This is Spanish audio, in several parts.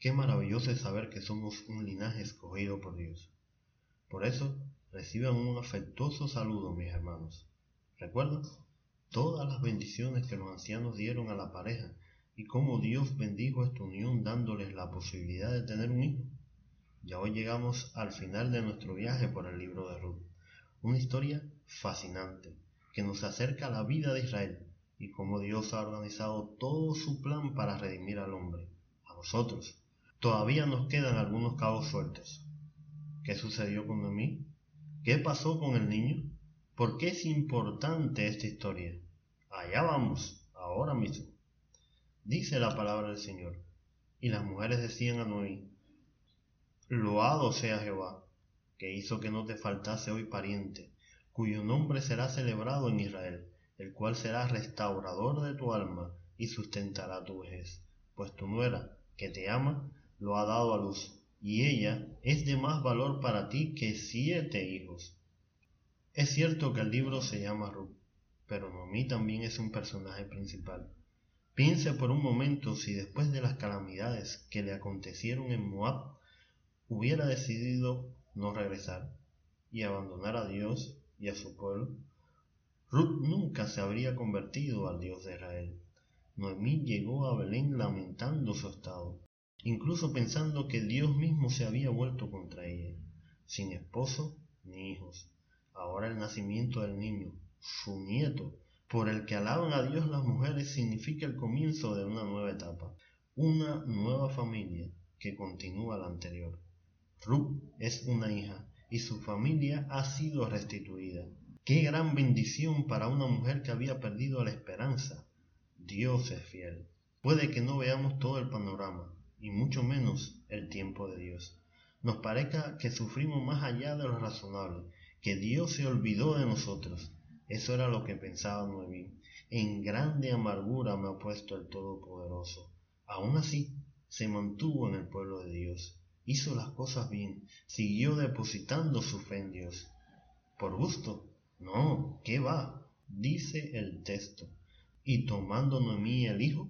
Qué maravilloso es saber que somos un linaje escogido por Dios. Por eso, reciban un afectuoso saludo, mis hermanos. ¿Recuerdan? Todas las bendiciones que los ancianos dieron a la pareja y cómo Dios bendijo esta unión dándoles la posibilidad de tener un hijo. Ya hoy llegamos al final de nuestro viaje por el libro de Ruth. Una historia fascinante que nos acerca a la vida de Israel y cómo Dios ha organizado todo su plan para redimir al hombre, a nosotros, Todavía nos quedan algunos cabos sueltos. ¿Qué sucedió con? ¿Qué pasó con el niño? ¿Por qué es importante esta historia? Allá vamos, ahora mismo. Dice la palabra del Señor. Y las mujeres decían a Noemí, Loado sea Jehová, que hizo que no te faltase hoy pariente, cuyo nombre será celebrado en Israel, el cual será restaurador de tu alma y sustentará tu vejez, pues tu nuera, que te ama, lo ha dado a luz, y ella es de más valor para ti que siete hijos. Es cierto que el libro se llama Ruth, pero Noemí también es un personaje principal. Piense por un momento si después de las calamidades que le acontecieron en Moab, hubiera decidido no regresar y abandonar a Dios y a su pueblo. Ruth nunca se habría convertido al Dios de Israel. Noemí llegó a Belén lamentando su estado incluso pensando que Dios mismo se había vuelto contra ella, sin esposo ni hijos. Ahora el nacimiento del niño, su nieto, por el que alaban a Dios las mujeres, significa el comienzo de una nueva etapa, una nueva familia que continúa la anterior. Ruth es una hija y su familia ha sido restituida. Qué gran bendición para una mujer que había perdido la esperanza. Dios es fiel. Puede que no veamos todo el panorama, y mucho menos el tiempo de Dios. Nos parezca que sufrimos más allá de lo razonable, que Dios se olvidó de nosotros. Eso era lo que pensaba Noemí. En grande amargura me ha puesto el Todopoderoso. Aún así, se mantuvo en el pueblo de Dios. Hizo las cosas bien, siguió depositando su fe en Dios. ¿Por gusto? No, ¿qué va? Dice el texto. Y tomando Noemí el hijo,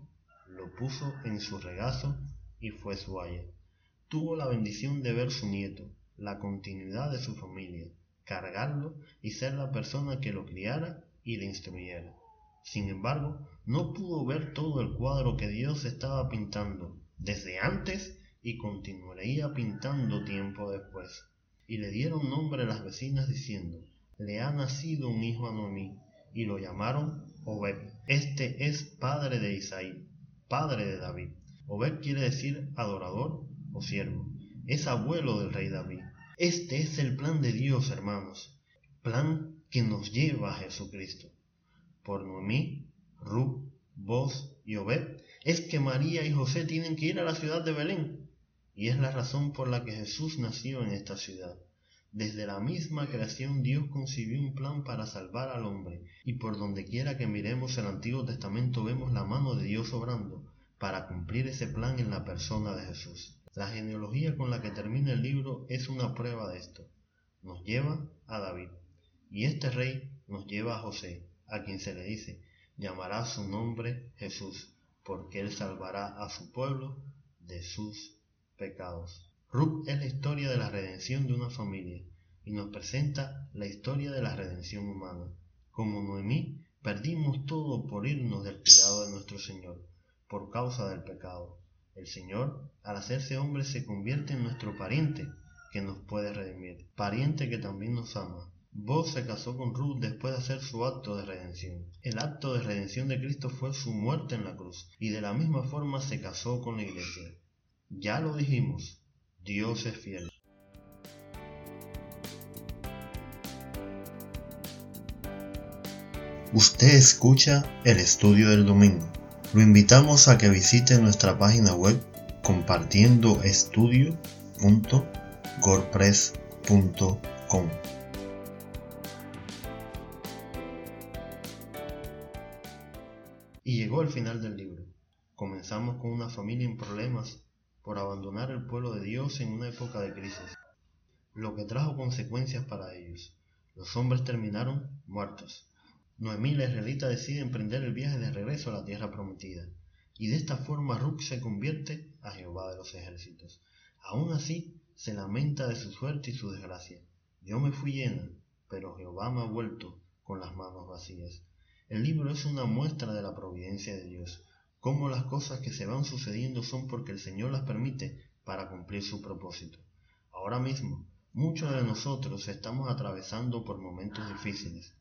lo puso en su regazo y fue su haya. Tuvo la bendición de ver su nieto, la continuidad de su familia, cargarlo y ser la persona que lo criara y le instruyera. Sin embargo, no pudo ver todo el cuadro que Dios estaba pintando desde antes y continuaría pintando tiempo después. Y le dieron nombre a las vecinas diciendo, le ha nacido un hijo a Noemí, y lo llamaron Obed. Este es padre de Isaí, padre de David. Obed quiere decir adorador o siervo. Es abuelo del rey David. Este es el plan de Dios, hermanos. Plan que nos lleva a Jesucristo. Por Noemí, Ruth, Boz y Obed es que María y José tienen que ir a la ciudad de Belén. Y es la razón por la que Jesús nació en esta ciudad. Desde la misma creación Dios concibió un plan para salvar al hombre, y por donde quiera que miremos el Antiguo Testamento vemos la mano de Dios obrando, para cumplir ese plan en la persona de Jesús. La genealogía con la que termina el libro es una prueba de esto. Nos lleva a David y este rey nos lleva a José, a quien se le dice, llamará su nombre Jesús, porque él salvará a su pueblo de sus pecados. Ruth es la historia de la redención de una familia y nos presenta la historia de la redención humana. Como Noemí, perdimos todo por irnos del cuidado de nuestro Señor por causa del pecado. El Señor, al hacerse hombre, se convierte en nuestro pariente que nos puede redimir, pariente que también nos ama. Vos se casó con Ruth después de hacer su acto de redención. El acto de redención de Cristo fue su muerte en la cruz, y de la misma forma se casó con la iglesia. Ya lo dijimos, Dios es fiel. Usted escucha el estudio del domingo lo invitamos a que visite nuestra página web compartiendoestudio.org gorpress.com. Y llegó el final del libro. Comenzamos con una familia en problemas por abandonar el pueblo de Dios en una época de crisis, lo que trajo consecuencias para ellos. Los hombres terminaron muertos. Noemí la israelita decide emprender el viaje de regreso a la tierra prometida, y de esta forma Ruth se convierte a Jehová de los ejércitos. Aún así, se lamenta de su suerte y su desgracia. Yo me fui llena, pero Jehová me ha vuelto con las manos vacías. El libro es una muestra de la providencia de Dios, cómo las cosas que se van sucediendo son porque el Señor las permite para cumplir su propósito. Ahora mismo, muchos de nosotros estamos atravesando por momentos difíciles.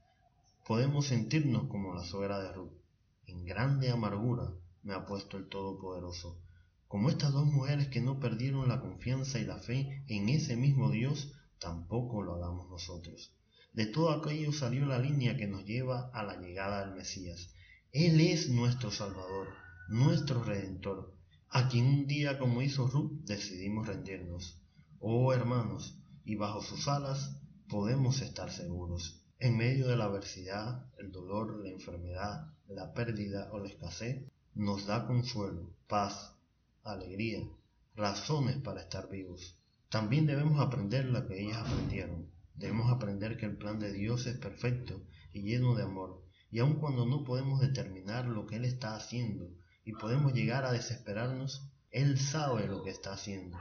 Podemos sentirnos como la suegra de Ruth. En grande amargura me ha puesto el Todopoderoso como estas dos mujeres que no perdieron la confianza y la fe en ese mismo Dios, tampoco lo hagamos nosotros. De todo aquello salió la línea que nos lleva a la llegada del Mesías. Él es nuestro Salvador, nuestro Redentor, a quien un día como hizo Ruth decidimos rendirnos. Oh hermanos, y bajo sus alas podemos estar seguros. En medio de la adversidad, el dolor, la enfermedad, la pérdida o la escasez, nos da consuelo, paz, alegría, razones para estar vivos. También debemos aprender lo que ellas aprendieron. Debemos aprender que el plan de Dios es perfecto y lleno de amor, y aun cuando no podemos determinar lo que Él está haciendo y podemos llegar a desesperarnos, Él sabe lo que está haciendo.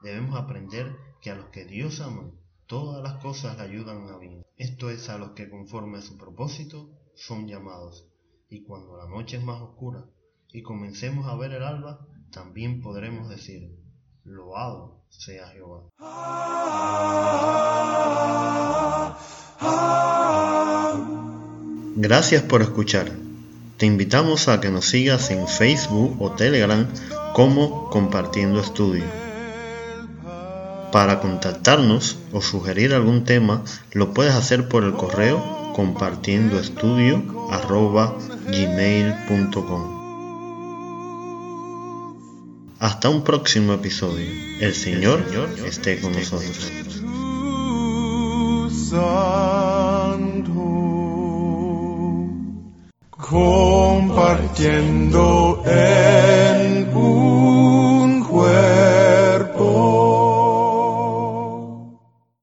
Debemos aprender que a los que Dios ama, todas las cosas le ayudan a bien. Esto es a los que conforme a su propósito son llamados. Y cuando la noche es más oscura y comencemos a ver el alba, también podremos decir, loado sea Jehová. Gracias por escuchar. Te invitamos a que nos sigas en Facebook o Telegram como Compartiendo Estudio. Para contactarnos o sugerir algún tema, lo puedes hacer por el correo compartiendoestudio.gmail.com hasta un próximo episodio. El Señor, esté con nosotros. Compartiendo